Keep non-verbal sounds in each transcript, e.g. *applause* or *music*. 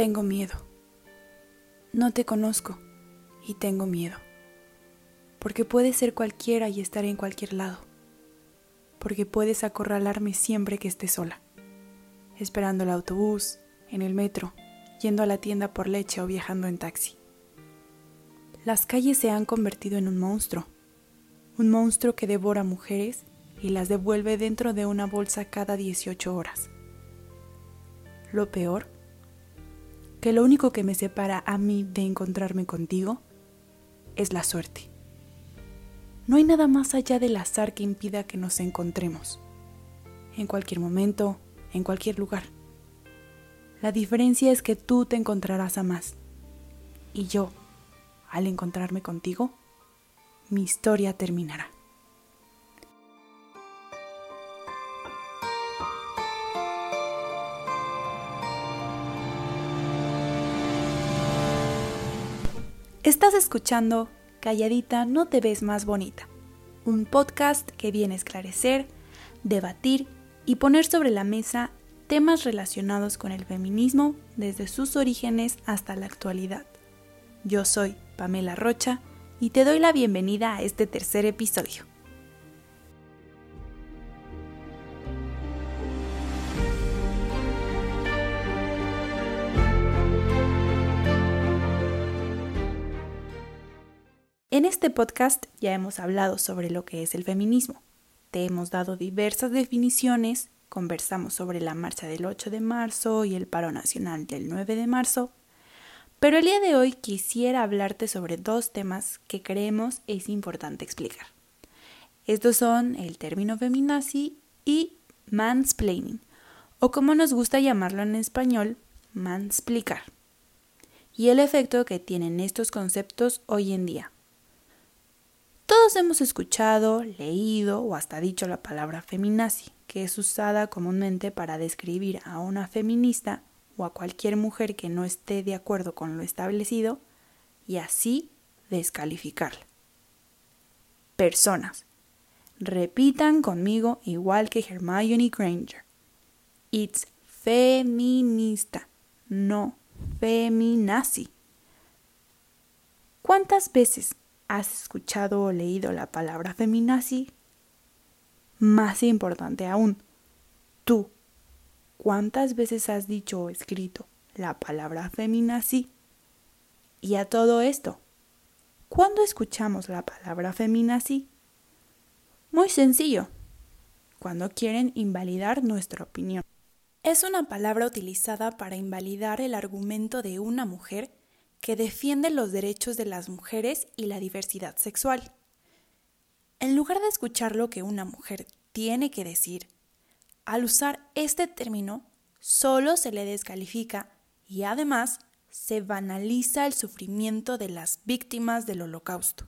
Tengo miedo. No te conozco y tengo miedo. Porque puedes ser cualquiera y estar en cualquier lado. Porque puedes acorralarme siempre que esté sola. Esperando el autobús, en el metro, yendo a la tienda por leche o viajando en taxi. Las calles se han convertido en un monstruo. Un monstruo que devora mujeres y las devuelve dentro de una bolsa cada 18 horas. Lo peor, que lo único que me separa a mí de encontrarme contigo es la suerte. No hay nada más allá del azar que impida que nos encontremos, en cualquier momento, en cualquier lugar. La diferencia es que tú te encontrarás a más y yo, al encontrarme contigo, mi historia terminará. Estás escuchando Calladita no te ves más bonita, un podcast que viene a esclarecer, debatir y poner sobre la mesa temas relacionados con el feminismo desde sus orígenes hasta la actualidad. Yo soy Pamela Rocha y te doy la bienvenida a este tercer episodio. En este podcast ya hemos hablado sobre lo que es el feminismo. Te hemos dado diversas definiciones, conversamos sobre la marcha del 8 de marzo y el paro nacional del 9 de marzo, pero el día de hoy quisiera hablarte sobre dos temas que creemos es importante explicar. Estos son el término feminazi y mansplaining, o como nos gusta llamarlo en español, mansplicar, y el efecto que tienen estos conceptos hoy en día. Todos hemos escuchado, leído o hasta dicho la palabra feminazi, que es usada comúnmente para describir a una feminista o a cualquier mujer que no esté de acuerdo con lo establecido y así descalificarla. Personas. Repitan conmigo igual que Hermione Granger. It's feminista, no feminazi. ¿Cuántas veces ¿Has escuchado o leído la palabra feminazi? Más importante aún, tú, ¿cuántas veces has dicho o escrito la palabra feminazi? Y a todo esto, ¿cuándo escuchamos la palabra feminazi? Muy sencillo, cuando quieren invalidar nuestra opinión. Es una palabra utilizada para invalidar el argumento de una mujer que defiende los derechos de las mujeres y la diversidad sexual. En lugar de escuchar lo que una mujer tiene que decir, al usar este término solo se le descalifica y además se banaliza el sufrimiento de las víctimas del holocausto.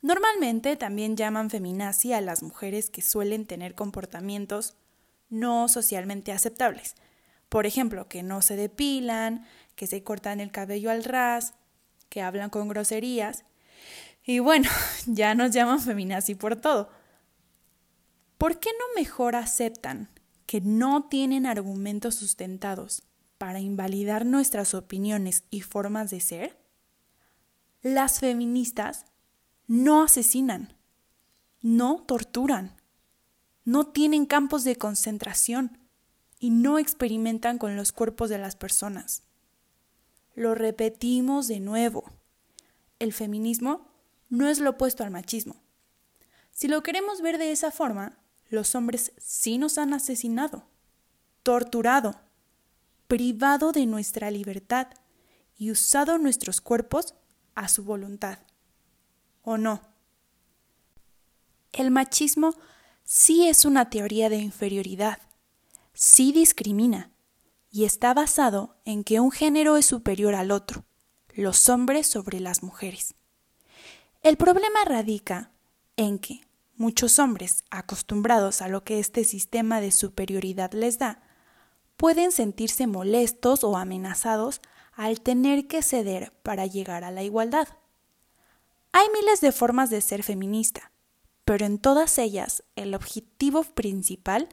Normalmente también llaman feminazi a las mujeres que suelen tener comportamientos no socialmente aceptables. Por ejemplo, que no se depilan, que se cortan el cabello al ras, que hablan con groserías. Y bueno, *laughs* ya nos llaman feminazi por todo. ¿Por qué no mejor aceptan que no tienen argumentos sustentados para invalidar nuestras opiniones y formas de ser? Las feministas no asesinan, no torturan, no tienen campos de concentración y no experimentan con los cuerpos de las personas. Lo repetimos de nuevo. El feminismo no es lo opuesto al machismo. Si lo queremos ver de esa forma, los hombres sí nos han asesinado, torturado, privado de nuestra libertad y usado nuestros cuerpos a su voluntad. ¿O no? El machismo sí es una teoría de inferioridad, sí discrimina, y está basado en que un género es superior al otro, los hombres sobre las mujeres. El problema radica en que muchos hombres, acostumbrados a lo que este sistema de superioridad les da, pueden sentirse molestos o amenazados al tener que ceder para llegar a la igualdad. Hay miles de formas de ser feminista, pero en todas ellas el objetivo principal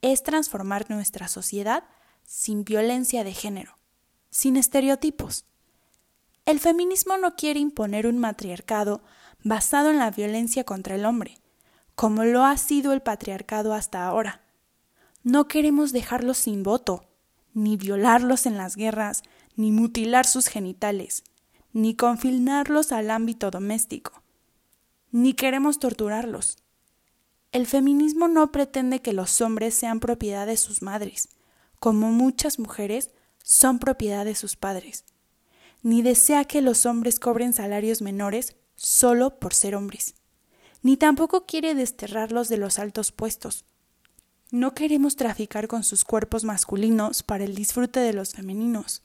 es transformar nuestra sociedad sin violencia de género, sin estereotipos. El feminismo no quiere imponer un matriarcado basado en la violencia contra el hombre, como lo ha sido el patriarcado hasta ahora. No queremos dejarlos sin voto, ni violarlos en las guerras, ni mutilar sus genitales, ni confinarlos al ámbito doméstico, ni queremos torturarlos. El feminismo no pretende que los hombres sean propiedad de sus madres, como muchas mujeres son propiedad de sus padres, ni desea que los hombres cobren salarios menores solo por ser hombres, ni tampoco quiere desterrarlos de los altos puestos. No queremos traficar con sus cuerpos masculinos para el disfrute de los femeninos,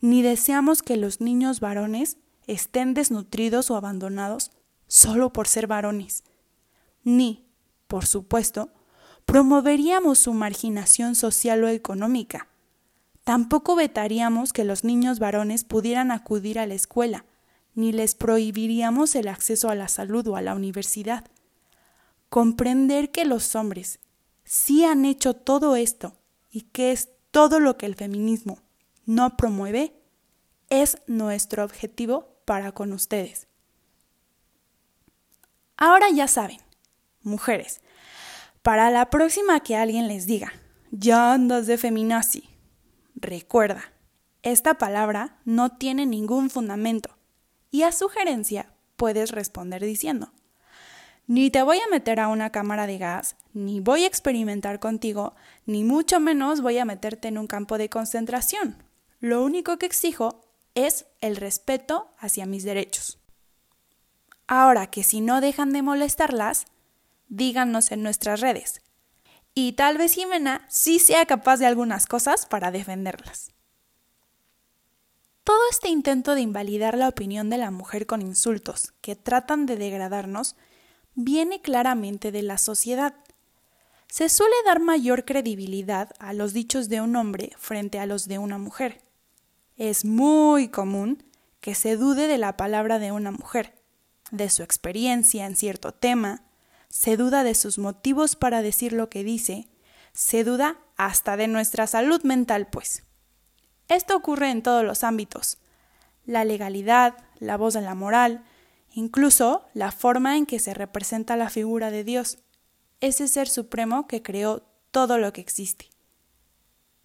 ni deseamos que los niños varones estén desnutridos o abandonados solo por ser varones, ni por supuesto, promoveríamos su marginación social o económica. Tampoco vetaríamos que los niños varones pudieran acudir a la escuela, ni les prohibiríamos el acceso a la salud o a la universidad. Comprender que los hombres sí han hecho todo esto y que es todo lo que el feminismo no promueve, es nuestro objetivo para con ustedes. Ahora ya saben, mujeres, para la próxima que alguien les diga, ya andas de feminazi, recuerda, esta palabra no tiene ningún fundamento y a sugerencia puedes responder diciendo, ni te voy a meter a una cámara de gas, ni voy a experimentar contigo, ni mucho menos voy a meterte en un campo de concentración. Lo único que exijo es el respeto hacia mis derechos. Ahora que si no dejan de molestarlas, díganos en nuestras redes. Y tal vez Jimena sí sea capaz de algunas cosas para defenderlas. Todo este intento de invalidar la opinión de la mujer con insultos que tratan de degradarnos viene claramente de la sociedad. Se suele dar mayor credibilidad a los dichos de un hombre frente a los de una mujer. Es muy común que se dude de la palabra de una mujer, de su experiencia en cierto tema, se duda de sus motivos para decir lo que dice, se duda hasta de nuestra salud mental, pues. Esto ocurre en todos los ámbitos. La legalidad, la voz de la moral, incluso la forma en que se representa la figura de Dios, ese ser supremo que creó todo lo que existe.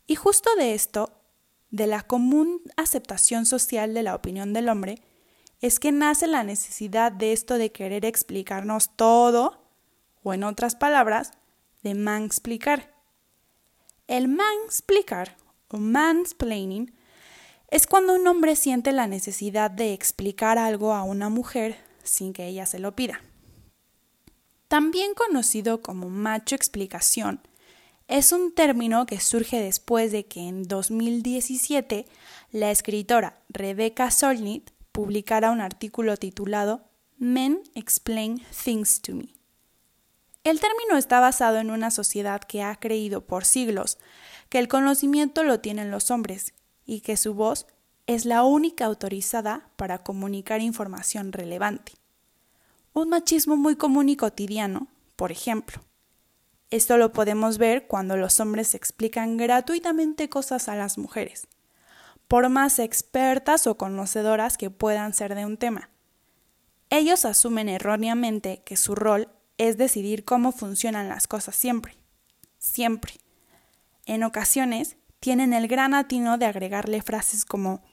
Y justo de esto, de la común aceptación social de la opinión del hombre, es que nace la necesidad de esto de querer explicarnos todo o en otras palabras, de mansplicar. El mansplicar o mansplaining es cuando un hombre siente la necesidad de explicar algo a una mujer sin que ella se lo pida. También conocido como macho explicación, es un término que surge después de que en 2017 la escritora Rebecca Solnit publicara un artículo titulado Men Explain Things to Me. El término está basado en una sociedad que ha creído por siglos que el conocimiento lo tienen los hombres y que su voz es la única autorizada para comunicar información relevante. Un machismo muy común y cotidiano, por ejemplo. Esto lo podemos ver cuando los hombres explican gratuitamente cosas a las mujeres, por más expertas o conocedoras que puedan ser de un tema. Ellos asumen erróneamente que su rol es decidir cómo funcionan las cosas siempre. Siempre. En ocasiones, tienen el gran atino de agregarle frases como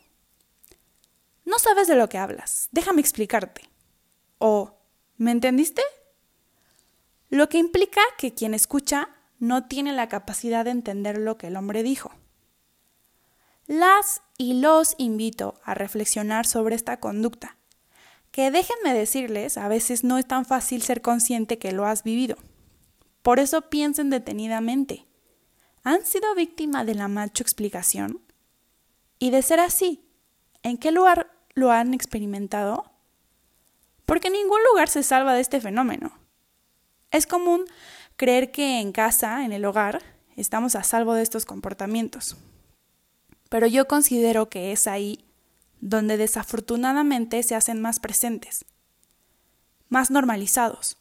No sabes de lo que hablas, déjame explicarte. O ¿Me entendiste? Lo que implica que quien escucha no tiene la capacidad de entender lo que el hombre dijo. Las y los invito a reflexionar sobre esta conducta que déjenme decirles, a veces no es tan fácil ser consciente que lo has vivido. Por eso piensen detenidamente. ¿Han sido víctima de la macho explicación? Y de ser así, ¿en qué lugar lo han experimentado? Porque ningún lugar se salva de este fenómeno. Es común creer que en casa, en el hogar, estamos a salvo de estos comportamientos. Pero yo considero que es ahí donde desafortunadamente se hacen más presentes, más normalizados.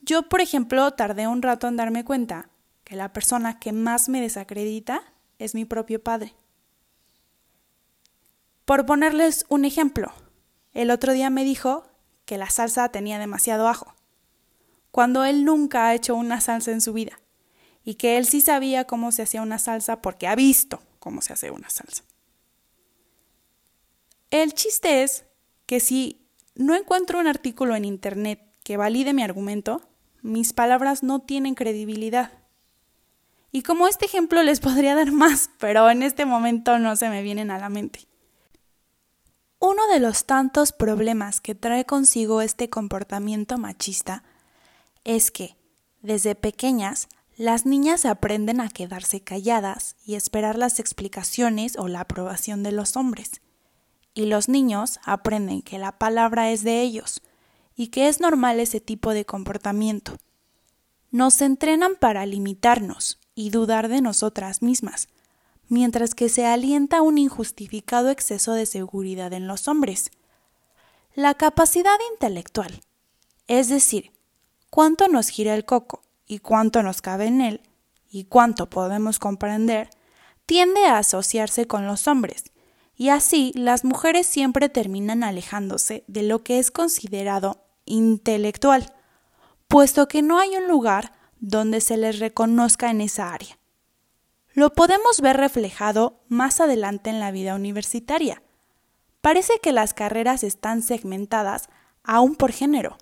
Yo, por ejemplo, tardé un rato en darme cuenta que la persona que más me desacredita es mi propio padre. Por ponerles un ejemplo, el otro día me dijo que la salsa tenía demasiado ajo, cuando él nunca ha hecho una salsa en su vida, y que él sí sabía cómo se hacía una salsa porque ha visto cómo se hace una salsa. El chiste es que si no encuentro un artículo en Internet que valide mi argumento, mis palabras no tienen credibilidad. Y como este ejemplo les *laughs* podría dar más, pero en este momento no se me vienen a la mente. Uno de los tantos problemas que trae consigo este comportamiento machista es que, desde pequeñas, las niñas aprenden a quedarse calladas y esperar las explicaciones o la aprobación de los hombres. Y los niños aprenden que la palabra es de ellos y que es normal ese tipo de comportamiento. Nos entrenan para limitarnos y dudar de nosotras mismas, mientras que se alienta un injustificado exceso de seguridad en los hombres. La capacidad intelectual, es decir, cuánto nos gira el coco y cuánto nos cabe en él y cuánto podemos comprender, tiende a asociarse con los hombres, y así las mujeres siempre terminan alejándose de lo que es considerado intelectual, puesto que no hay un lugar donde se les reconozca en esa área. Lo podemos ver reflejado más adelante en la vida universitaria. Parece que las carreras están segmentadas aún por género.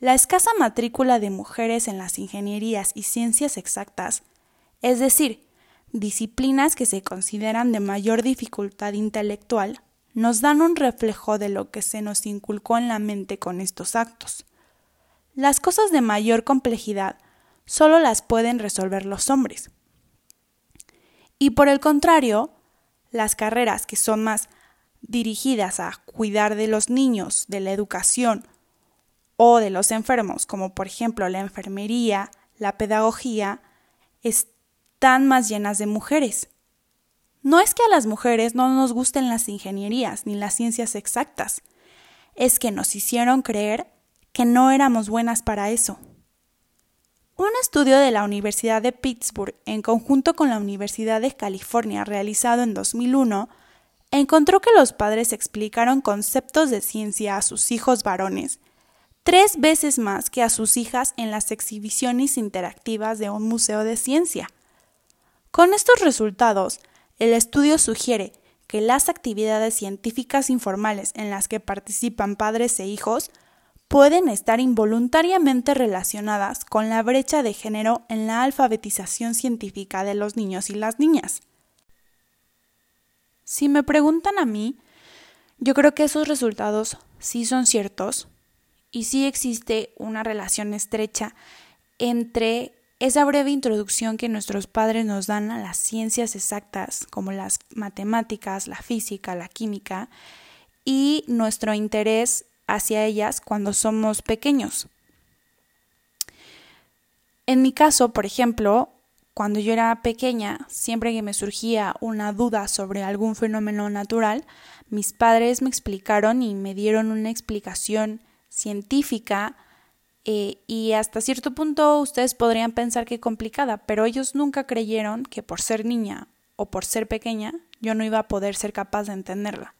La escasa matrícula de mujeres en las ingenierías y ciencias exactas, es decir, disciplinas que se consideran de mayor dificultad intelectual, nos dan un reflejo de lo que se nos inculcó en la mente con estos actos. Las cosas de mayor complejidad solo las pueden resolver los hombres. Y por el contrario, las carreras que son más dirigidas a cuidar de los niños, de la educación o de los enfermos, como por ejemplo la enfermería, la pedagogía, están más llenas de mujeres. No es que a las mujeres no nos gusten las ingenierías ni las ciencias exactas, es que nos hicieron creer que no éramos buenas para eso. Un estudio de la Universidad de Pittsburgh en conjunto con la Universidad de California realizado en 2001 encontró que los padres explicaron conceptos de ciencia a sus hijos varones tres veces más que a sus hijas en las exhibiciones interactivas de un museo de ciencia. Con estos resultados, el estudio sugiere que las actividades científicas informales en las que participan padres e hijos pueden estar involuntariamente relacionadas con la brecha de género en la alfabetización científica de los niños y las niñas. Si me preguntan a mí, yo creo que esos resultados sí son ciertos y sí existe una relación estrecha entre esa breve introducción que nuestros padres nos dan a las ciencias exactas, como las matemáticas, la física, la química, y nuestro interés hacia ellas cuando somos pequeños. En mi caso, por ejemplo, cuando yo era pequeña, siempre que me surgía una duda sobre algún fenómeno natural, mis padres me explicaron y me dieron una explicación científica eh, y hasta cierto punto ustedes podrían pensar que complicada, pero ellos nunca creyeron que por ser niña o por ser pequeña yo no iba a poder ser capaz de entenderla.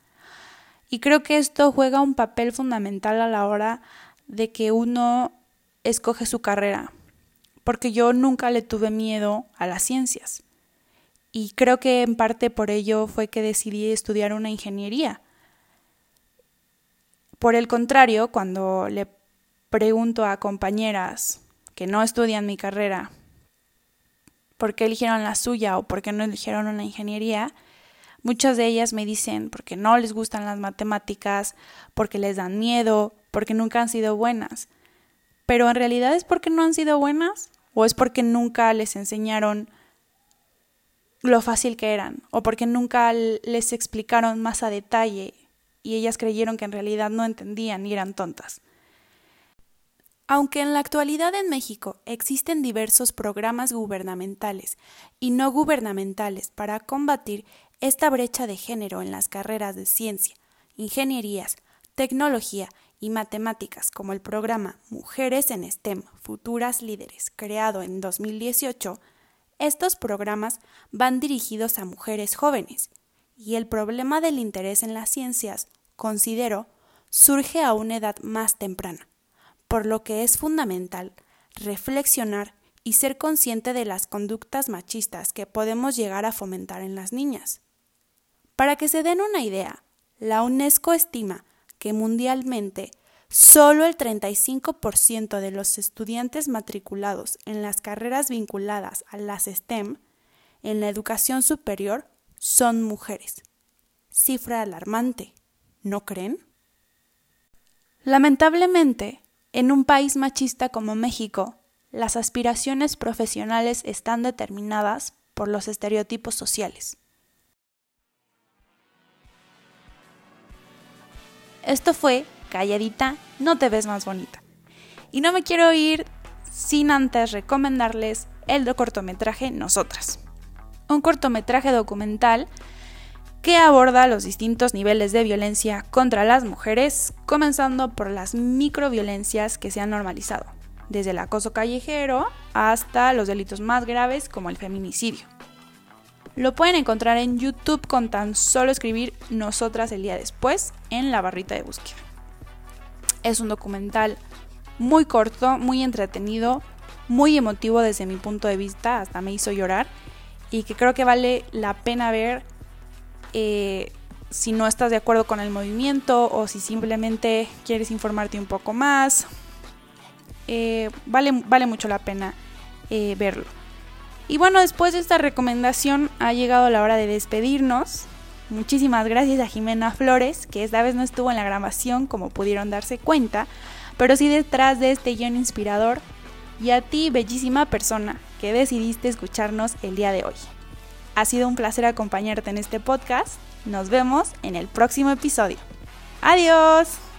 Y creo que esto juega un papel fundamental a la hora de que uno escoge su carrera, porque yo nunca le tuve miedo a las ciencias. Y creo que en parte por ello fue que decidí estudiar una ingeniería. Por el contrario, cuando le pregunto a compañeras que no estudian mi carrera por qué eligieron la suya o por qué no eligieron una ingeniería, muchas de ellas me dicen porque no les gustan las matemáticas, porque les dan miedo, porque nunca han sido buenas. Pero en realidad es porque no han sido buenas o es porque nunca les enseñaron lo fácil que eran o porque nunca les explicaron más a detalle y ellas creyeron que en realidad no entendían y eran tontas. Aunque en la actualidad en México existen diversos programas gubernamentales y no gubernamentales para combatir esta brecha de género en las carreras de ciencia, ingenierías, tecnología y matemáticas, como el programa Mujeres en STEM, Futuras Líderes, creado en 2018, estos programas van dirigidos a mujeres jóvenes y el problema del interés en las ciencias, considero, surge a una edad más temprana, por lo que es fundamental reflexionar y ser consciente de las conductas machistas que podemos llegar a fomentar en las niñas. Para que se den una idea, la UNESCO estima que mundialmente solo el 35% de los estudiantes matriculados en las carreras vinculadas a las STEM en la educación superior son mujeres. Cifra alarmante, ¿no creen? Lamentablemente, en un país machista como México, las aspiraciones profesionales están determinadas por los estereotipos sociales. Esto fue Calladita, no te ves más bonita. Y no me quiero ir sin antes recomendarles el cortometraje Nosotras. Un cortometraje documental que aborda los distintos niveles de violencia contra las mujeres, comenzando por las microviolencias que se han normalizado, desde el acoso callejero hasta los delitos más graves como el feminicidio. Lo pueden encontrar en YouTube con tan solo escribir Nosotras el día después en la barrita de búsqueda. Es un documental muy corto, muy entretenido, muy emotivo desde mi punto de vista, hasta me hizo llorar y que creo que vale la pena ver eh, si no estás de acuerdo con el movimiento o si simplemente quieres informarte un poco más. Eh, vale, vale mucho la pena eh, verlo. Y bueno, después de esta recomendación ha llegado la hora de despedirnos. Muchísimas gracias a Jimena Flores, que esta vez no estuvo en la grabación como pudieron darse cuenta, pero sí detrás de este guion inspirador. Y a ti, bellísima persona, que decidiste escucharnos el día de hoy. Ha sido un placer acompañarte en este podcast. Nos vemos en el próximo episodio. Adiós.